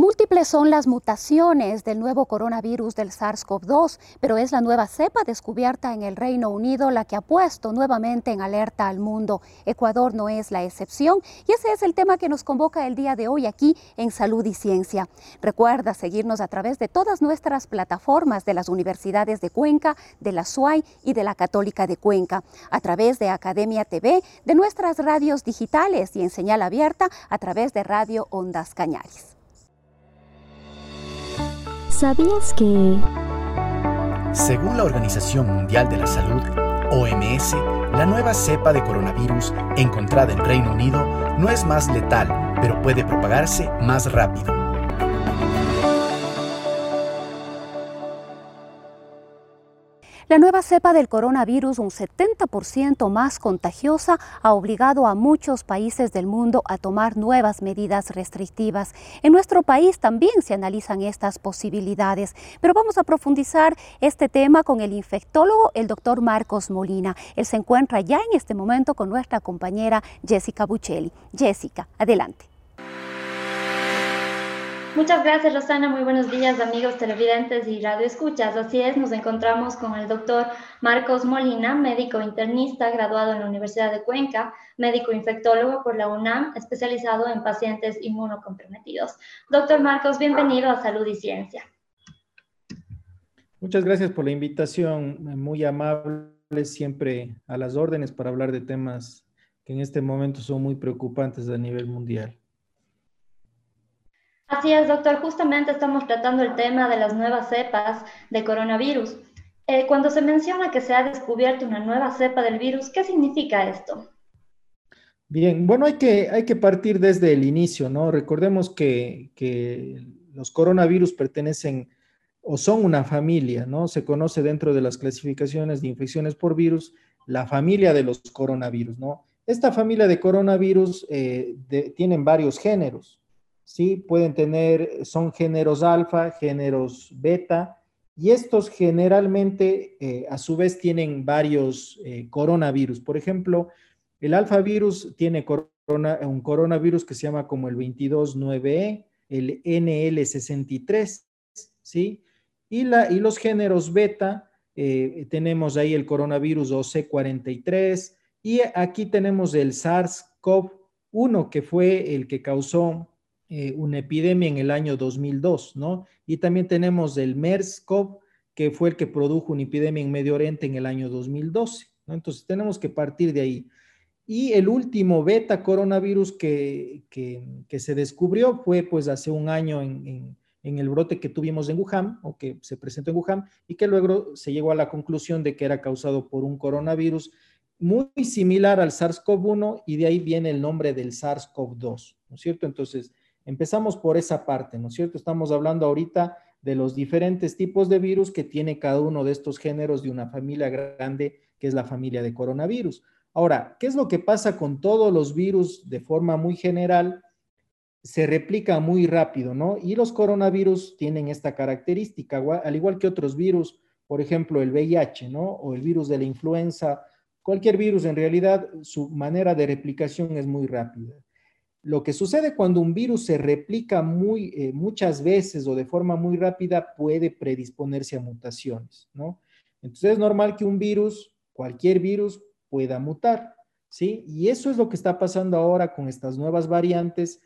Múltiples son las mutaciones del nuevo coronavirus del SARS-CoV-2, pero es la nueva cepa descubierta en el Reino Unido la que ha puesto nuevamente en alerta al mundo. Ecuador no es la excepción y ese es el tema que nos convoca el día de hoy aquí en Salud y Ciencia. Recuerda seguirnos a través de todas nuestras plataformas de las universidades de Cuenca, de la SUAY y de la Católica de Cuenca, a través de Academia TV, de nuestras radios digitales y en señal abierta a través de Radio Ondas Cañaris. ¿Sabías que... Según la Organización Mundial de la Salud, OMS, la nueva cepa de coronavirus encontrada en Reino Unido no es más letal, pero puede propagarse más rápido. La nueva cepa del coronavirus, un 70% más contagiosa, ha obligado a muchos países del mundo a tomar nuevas medidas restrictivas. En nuestro país también se analizan estas posibilidades, pero vamos a profundizar este tema con el infectólogo, el doctor Marcos Molina. Él se encuentra ya en este momento con nuestra compañera Jessica Buccelli. Jessica, adelante. Muchas gracias, Rosana. Muy buenos días, amigos televidentes y radioescuchas. Así es, nos encontramos con el doctor Marcos Molina, médico internista graduado en la Universidad de Cuenca, médico infectólogo por la UNAM, especializado en pacientes inmunocomprometidos. Doctor Marcos, bienvenido a Salud y Ciencia. Muchas gracias por la invitación, muy amable, siempre a las órdenes para hablar de temas que en este momento son muy preocupantes a nivel mundial. Así es, doctor. Justamente estamos tratando el tema de las nuevas cepas de coronavirus. Eh, cuando se menciona que se ha descubierto una nueva cepa del virus, ¿qué significa esto? Bien, bueno, hay que, hay que partir desde el inicio, ¿no? Recordemos que, que los coronavirus pertenecen o son una familia, ¿no? Se conoce dentro de las clasificaciones de infecciones por virus la familia de los coronavirus, ¿no? Esta familia de coronavirus eh, tienen varios géneros, ¿sí? Pueden tener, son géneros alfa, géneros beta, y estos generalmente eh, a su vez tienen varios eh, coronavirus. Por ejemplo, el alfa virus tiene un coronavirus que se llama como el 229E, el NL63, ¿sí? Y, la, y los géneros beta, eh, tenemos ahí el coronavirus OC43 y aquí tenemos el SARS-CoV-1 que fue el que causó eh, una epidemia en el año 2002, ¿no? Y también tenemos el MERS-CoV, que fue el que produjo una epidemia en Medio Oriente en el año 2012, ¿no? Entonces tenemos que partir de ahí. Y el último beta coronavirus que, que, se descubrió fue pues hace un año en, en, el brote que tuvimos en Wuhan, o que se presentó en Wuhan, y que luego se llegó a la conclusión de que era causado por un coronavirus muy similar al SARS-CoV-1 y de ahí viene el nombre del SARS-CoV-2, ¿no es cierto? Entonces, Empezamos por esa parte, ¿no es cierto? Estamos hablando ahorita de los diferentes tipos de virus que tiene cada uno de estos géneros de una familia grande, que es la familia de coronavirus. Ahora, ¿qué es lo que pasa con todos los virus de forma muy general? Se replica muy rápido, ¿no? Y los coronavirus tienen esta característica, al igual que otros virus, por ejemplo, el VIH, ¿no? O el virus de la influenza, cualquier virus en realidad, su manera de replicación es muy rápida. Lo que sucede cuando un virus se replica muy, eh, muchas veces o de forma muy rápida puede predisponerse a mutaciones, ¿no? Entonces es normal que un virus, cualquier virus, pueda mutar, ¿sí? Y eso es lo que está pasando ahora con estas nuevas variantes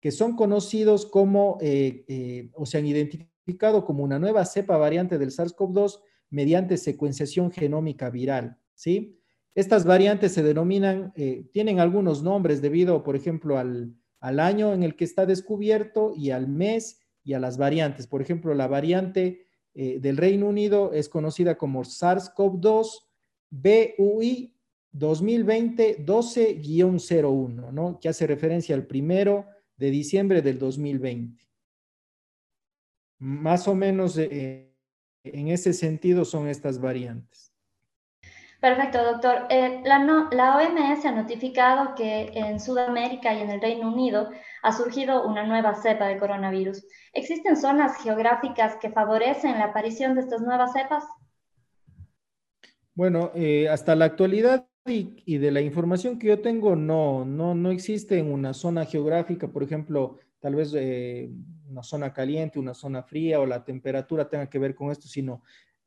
que son conocidos como, eh, eh, o se han identificado como una nueva cepa variante del SARS-CoV-2 mediante secuenciación genómica viral, ¿sí? Estas variantes se denominan, eh, tienen algunos nombres debido, por ejemplo, al, año en el que está descubierto y al mes y a las variantes. Por ejemplo, la variante eh, del Reino Unido es conocida como SARS-CoV-2 BUI 2020-12-01, ¿no? que hace referencia al primero de diciembre del 2020. Más o menos eh, en ese sentido son estas variantes. Perfecto, doctor. Eh, la, OMS ha notificado que en Sudamérica y en el Reino Unido ha surgido una nueva cepa de coronavirus. ¿Existen zonas geográficas que favorecen la aparición de estas nuevas cepas? Bueno, eh, hasta la actualidad y, de la información que yo tengo, no, no, no existe en una zona geográfica, por ejemplo, tal vez eh, una zona caliente, una zona fría o la temperatura tenga que ver con esto, sino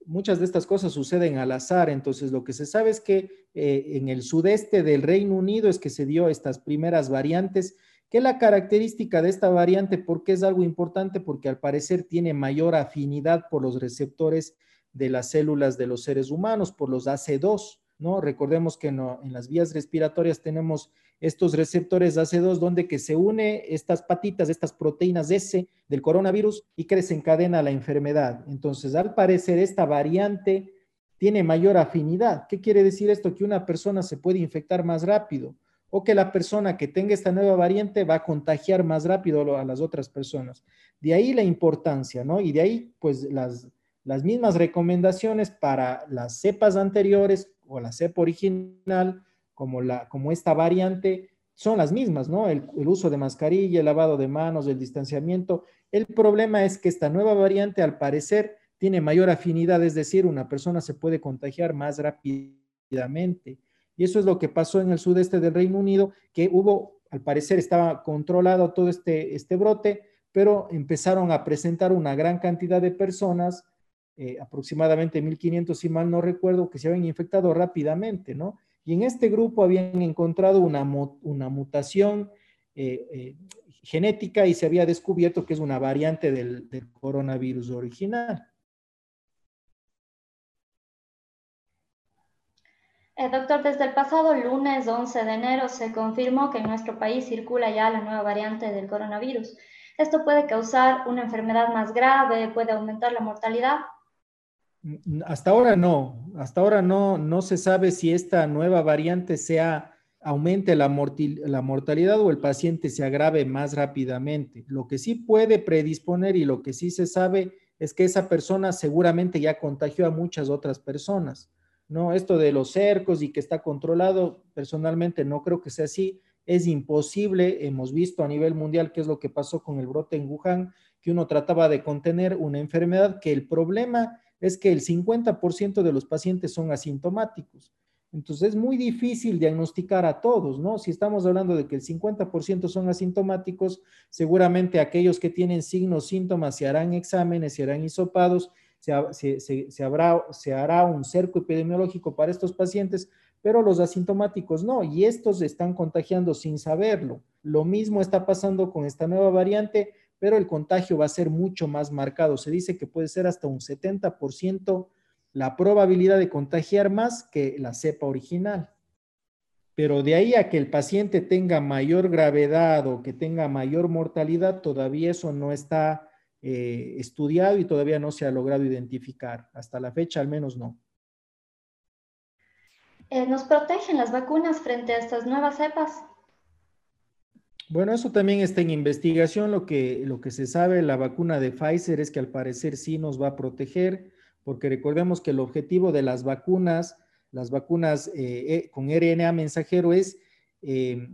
muchas de estas cosas suceden al azar. Entonces, lo que se sabe es que eh, en el sudeste del Reino Unido es que se dio estas primeras variantes. ¿Qué es la característica de esta variante? Porque es algo importante, porque al parecer tiene mayor afinidad por los receptores de las células de los seres humanos, por los AC2, ¿no? Recordemos que en las vías respiratorias tenemos estos receptores AC2 donde que se une estas patitas, estas proteínas S del coronavirus y que desencadena la enfermedad. Entonces, al parecer, esta variante tiene mayor afinidad. ¿Qué quiere decir esto? Que una persona se puede infectar más rápido o que la persona que tenga esta nueva variante va a contagiar más rápido a las otras personas. De ahí la importancia, ¿no? Y de ahí, pues, las, las mismas recomendaciones para las cepas anteriores o la cepa original como, la, como esta variante son las mismas, ¿no? El, uso de mascarilla, el lavado de manos, el distanciamiento. El problema es que esta nueva variante, al parecer, tiene mayor afinidad, es decir, una persona se puede contagiar más rápidamente. Y eso es lo que pasó en el sudeste del Reino Unido, que hubo, al parecer estaba controlado todo este, este brote, pero empezaron a presentar una gran cantidad de personas, eh, aproximadamente 1.500 si mal no recuerdo, que se habían infectado rápidamente, ¿no? Y en este grupo habían encontrado una, mutación eh, eh, genética y se había descubierto que es una variante del, coronavirus original. Doctor, desde el pasado lunes 11 de enero se confirmó que en nuestro país circula ya la nueva variante del coronavirus. ¿Esto puede causar una enfermedad más grave? ¿Puede aumentar la mortalidad? Hasta ahora no, hasta ahora no, no se sabe si esta nueva variante sea aumente la, mortalidad o el paciente se agrave más rápidamente. Lo que sí puede predisponer y lo que sí se sabe es que esa persona seguramente ya contagió a muchas otras personas. No, esto de los cercos y que está controlado, personalmente no creo que sea así. Es imposible, hemos visto a nivel mundial qué es lo que pasó con el brote en Wuhan, que uno trataba de contener una enfermedad que el problema es que el 50% de los pacientes son asintomáticos. Entonces es muy difícil diagnosticar a todos, ¿no? Si estamos hablando de que el 50% son asintomáticos, seguramente aquellos que tienen signos, síntomas, se harán exámenes, se harán hisopados, se, se, habrá, se hará un cerco epidemiológico para estos pacientes, pero los asintomáticos no, y estos están contagiando sin saberlo. Lo mismo está pasando con esta nueva variante pero el contagio va a ser mucho más marcado. Se dice que puede ser hasta un 70% la probabilidad de contagiar más que la cepa original. Pero de ahí a que el paciente tenga mayor gravedad o que tenga mayor mortalidad, todavía eso no está eh, estudiado y todavía no se ha logrado identificar. Hasta la fecha al menos no. Eh, ¿Nos protegen las vacunas frente a estas nuevas cepas? Bueno, eso también está en investigación. Lo que, lo que se sabe, la vacuna de Pfizer es que al parecer sí nos va a proteger, porque recordemos que el objetivo de las vacunas, las vacunas eh, eh, con RNA mensajero es, eh,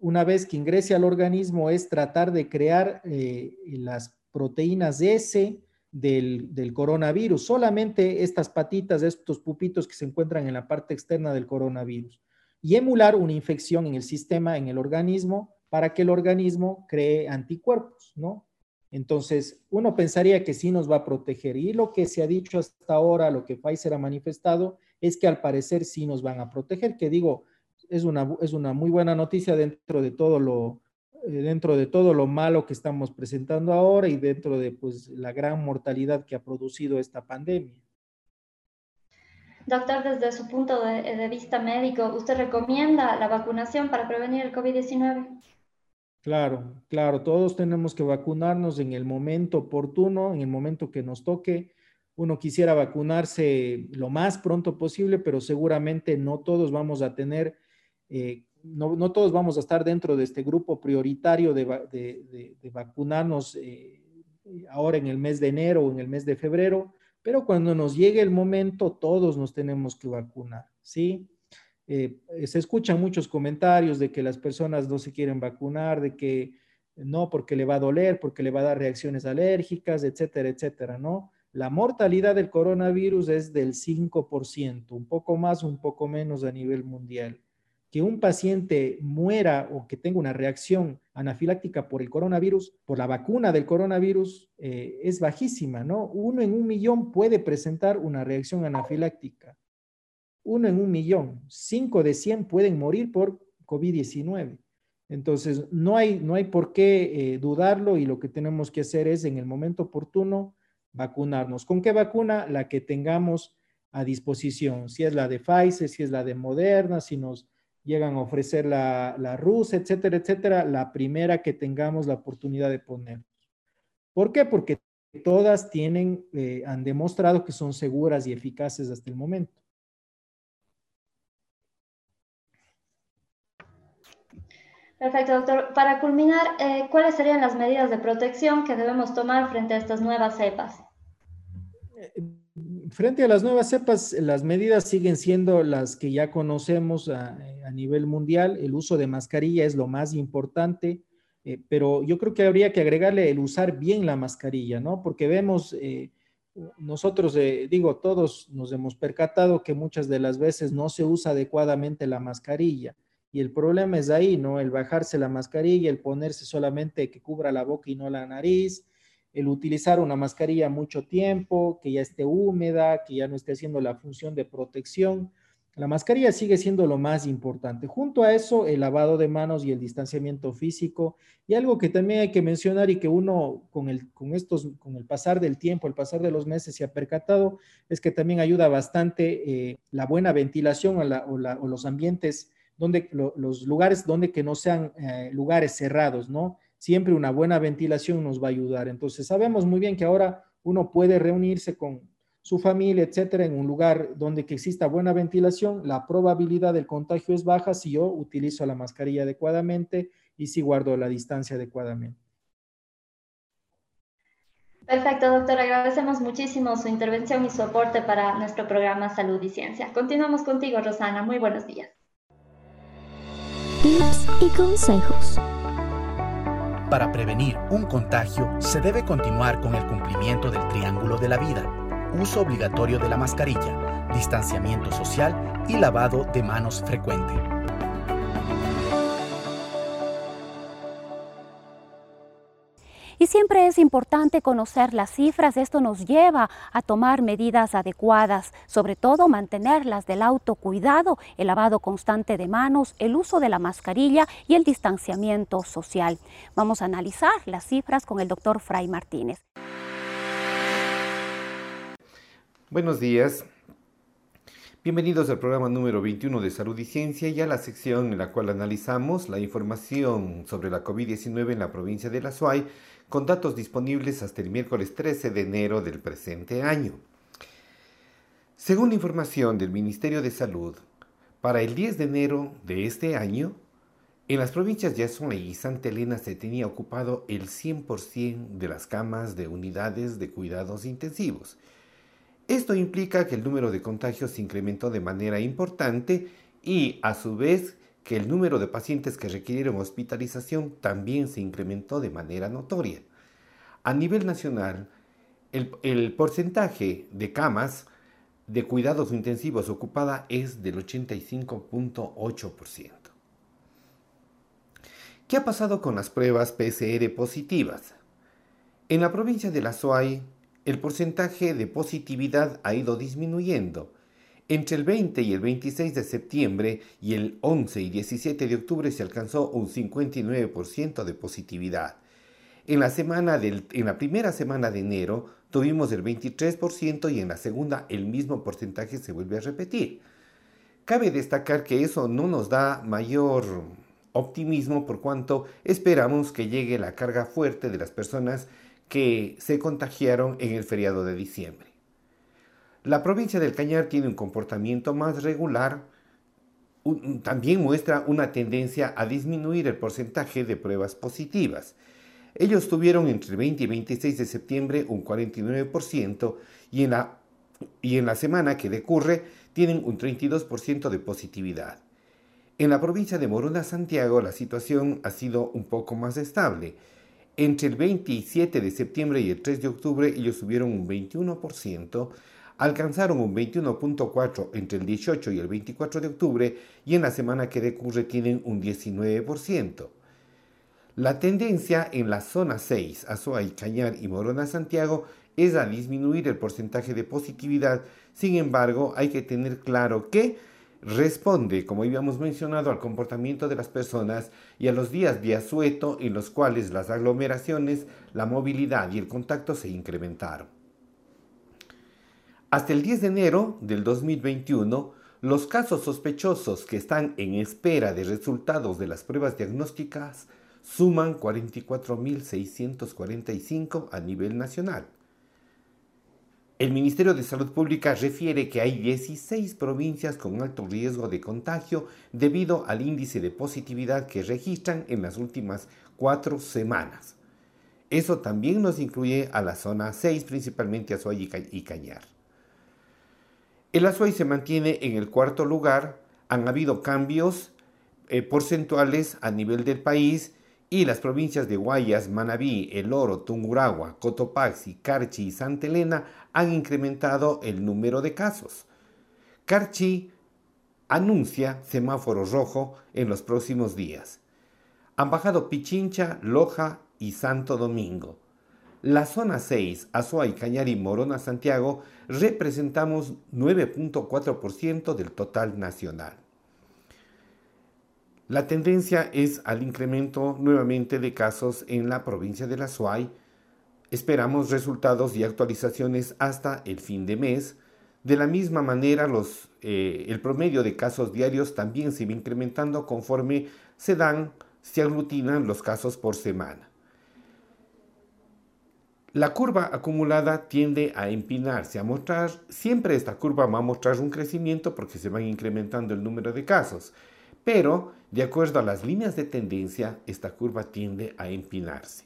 una vez que ingrese al organismo, es tratar de crear las proteínas S del, del coronavirus, solamente estas patitas, estos pupitos que se encuentran en la parte externa del coronavirus y emular una infección en el sistema, en el organismo, para que el organismo cree anticuerpos, ¿no? Entonces, uno pensaría que sí nos va a proteger. Y lo que se ha dicho hasta ahora, lo que Pfizer ha manifestado, es que al parecer sí nos van a proteger, que digo, es una, es una muy buena noticia dentro de todo lo, eh, dentro de todo lo malo que estamos presentando ahora y dentro de pues, la gran mortalidad que ha producido esta pandemia. Doctor, desde su punto de, vista médico, ¿usted recomienda la vacunación para prevenir el COVID-19? Claro, claro, todos tenemos que vacunarnos en el momento oportuno, en el momento que nos toque. Uno quisiera vacunarse lo más pronto posible, pero seguramente no todos vamos a tener eh, no, todos vamos a estar dentro de este grupo prioritario de, vacunarnos eh, ahora en el mes de enero o en el mes de febrero, pero cuando nos llegue el momento, todos nos tenemos que vacunar, ¿sí? Eh, se escuchan muchos comentarios de que las personas no se quieren vacunar, de que no, porque le va a doler, porque le va a dar reacciones alérgicas, etcétera, etcétera, ¿no? La mortalidad del coronavirus es del 5%, un poco más, un poco menos a nivel mundial. Que un paciente muera o que tenga una reacción anafiláctica por el coronavirus, por la vacuna del coronavirus, eh, es bajísima, ¿no? Uno en un millón puede presentar una reacción anafiláctica. Uno en un millón. Cinco de cien pueden morir por COVID-19. Entonces, no hay, no hay por qué eh, dudarlo y lo que tenemos que hacer es en el momento oportuno vacunarnos. ¿Con qué vacuna? La que tengamos a disposición, si es la de Pfizer, si es la de Moderna, si nos llegan a ofrecer la, la rusa, etcétera, etcétera, la primera que tengamos la oportunidad de poner. ¿Por qué? Porque todas tienen, eh, han demostrado que son seguras y eficaces hasta el momento. Perfecto, doctor. Para culminar, eh, ¿cuáles serían las medidas de protección que debemos tomar frente a estas nuevas cepas? Eh, frente a las nuevas cepas, las medidas siguen siendo las que ya conocemos a, nivel mundial. El uso de mascarilla es lo más importante, eh, pero yo creo que habría que agregarle el usar bien la mascarilla, ¿no? Porque vemos, nosotros, digo, todos nos hemos percatado que muchas de las veces no se usa adecuadamente la mascarilla. Y el problema es ahí, ¿no? El bajarse la mascarilla, el ponerse solamente que cubra la boca y no la nariz, el utilizar una mascarilla mucho tiempo, que ya esté húmeda, que ya no esté haciendo la función de protección. La mascarilla sigue siendo lo más importante. Junto a eso, el lavado de manos y el distanciamiento físico. Y algo que también hay que mencionar y que uno con el, con estos, con el pasar del tiempo, el pasar de los meses se ha percatado, es que también ayuda bastante eh, la buena ventilación o, o los ambientes donde los lugares donde que no sean eh, lugares cerrados, ¿no? Siempre una buena ventilación nos va a ayudar. Entonces, sabemos muy bien que ahora uno puede reunirse con su familia, etcétera, en un lugar donde que exista buena ventilación, la probabilidad del contagio es baja si yo utilizo la mascarilla adecuadamente y si guardo la distancia adecuadamente. Perfecto, doctor. Agradecemos muchísimo su intervención y su aporte para nuestro programa Salud y Ciencia. Continuamos contigo, Rosana. Muy buenos días tips y consejos. Para prevenir un contagio se debe continuar con el cumplimiento del triángulo de la vida, uso obligatorio de la mascarilla, distanciamiento social y lavado de manos frecuente. Y siempre es importante conocer las cifras, esto nos lleva a tomar medidas adecuadas, sobre todo mantenerlas del autocuidado, el lavado constante de manos, el uso de la mascarilla y el distanciamiento social. Vamos a analizar las cifras con el doctor Fray Martínez. Buenos días. Bienvenidos al programa número 21 de Salud y Ciencia y a la sección en la cual analizamos la información sobre la COVID-19 en la provincia de La Suay con datos disponibles hasta el miércoles 13 de enero del presente año. Según la información del Ministerio de Salud, para el 10 de enero de este año, en las provincias de y Santa Elena se tenía ocupado el 100% de las camas de unidades de cuidados intensivos. Esto implica que el número de contagios se incrementó de manera importante y, a su vez, que el número de pacientes que requirieron hospitalización también se incrementó de manera notoria. A nivel nacional, el, porcentaje de camas de cuidados intensivos ocupada es del 85.8%. ¿Qué ha pasado con las pruebas PCR positivas? En la provincia de La Suay, el porcentaje de positividad ha ido disminuyendo entre el 20 y el 26 de septiembre y el 11 y 17 de octubre se alcanzó un 59% de positividad. En la, semana en la primera semana de enero tuvimos el 23% y en la segunda el mismo porcentaje se vuelve a repetir. Cabe destacar que eso no nos da mayor optimismo por cuanto esperamos que llegue la carga fuerte de las personas que se contagiaron en el feriado de diciembre. La provincia del Cañar tiene un comportamiento más regular también muestra una tendencia a disminuir el porcentaje de pruebas positivas. Ellos tuvieron entre el 20 y 26 de septiembre un 49% y en la, y en la semana que decurre tienen un 32% de positividad. En la provincia de Morona, Santiago, la situación ha sido un poco más estable. Entre el 27 de septiembre y el 3 de octubre ellos subieron un 21%, alcanzaron un 21.4 entre el 18 y el 24 de octubre y en la semana que decurre tienen un 19%. La tendencia en la zona 6, Azuay, Cañar y Morona Santiago, es a disminuir el porcentaje de positividad. Sin embargo, hay que tener claro que responde, como habíamos mencionado, al comportamiento de las personas y a los días de asueto en los cuales las aglomeraciones, la movilidad y el contacto se incrementaron. Hasta el 10 de enero del 2021, los casos sospechosos que están en espera de resultados de las pruebas diagnósticas suman 44.645 a nivel nacional. El Ministerio de Salud Pública refiere que hay 16 provincias con alto riesgo de contagio debido al índice de positividad que registran en las últimas cuatro semanas. Eso también nos incluye a la zona 6, principalmente Azuay y Cañar. El Azuay se mantiene en el cuarto lugar, han habido cambios eh, porcentuales a nivel del país y las provincias de Guayas, Manabí, El Oro, Tunguragua, Cotopaxi, Carchi y Santa Elena han incrementado el número de casos. Carchi anuncia semáforo rojo en los próximos días. Han bajado Pichincha, Loja y Santo Domingo. La zona 6, Azuay, Cañari, Morona, Santiago, representamos 9.4% del total nacional. La tendencia es al incremento nuevamente de casos en la provincia de la SUAY. Esperamos resultados y actualizaciones hasta el fin de mes. De la misma manera, eh, el promedio de casos diarios también se va incrementando conforme se dan, se aglutinan los casos por semana. La curva acumulada tiende a empinarse, a mostrar, siempre esta curva va a mostrar un crecimiento porque se van incrementando el número de casos. Pero, de acuerdo a las líneas de tendencia, esta curva tiende a empinarse.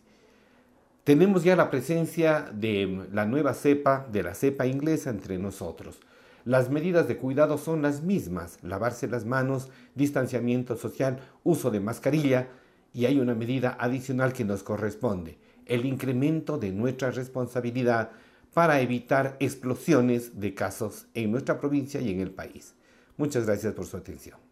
Tenemos ya la presencia de la nueva cepa, de la cepa inglesa entre nosotros. Las medidas de cuidado son las mismas, lavarse las manos, distanciamiento social, uso de mascarilla y hay una medida adicional que nos corresponde, el incremento de nuestra responsabilidad para evitar explosiones de casos en nuestra provincia y en el país. Muchas gracias por su atención.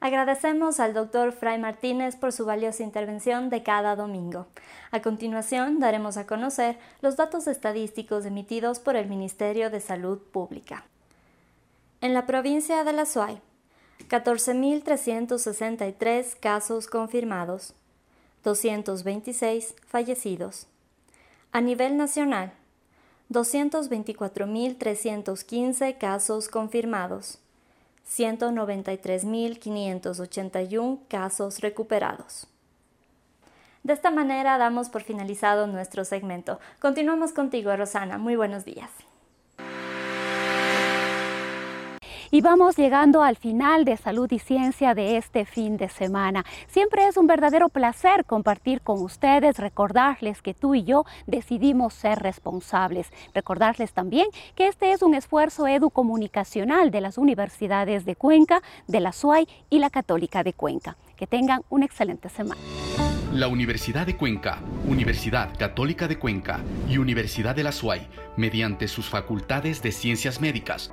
Agradecemos al doctor Fray Martínez por su valiosa intervención de cada domingo. A continuación, daremos a conocer los datos estadísticos emitidos por el Ministerio de Salud Pública. En la provincia de La Suay, 14.363 casos confirmados, 226 fallecidos. A nivel nacional, 224.315 casos confirmados, 193.581 casos recuperados. De esta manera damos por finalizado nuestro segmento. Continuamos contigo, Rosana. Muy buenos días. Y vamos llegando al final de Salud y Ciencia de este fin de semana. Siempre es un verdadero placer compartir con ustedes, recordarles que tú y yo decidimos ser responsables. Recordarles también que este es un esfuerzo educomunicacional de las universidades de Cuenca, de la SUAY y la Católica de Cuenca. Que tengan una excelente semana. La Universidad de Cuenca, Universidad Católica de Cuenca y Universidad de la SUAY, mediante sus facultades de ciencias médicas,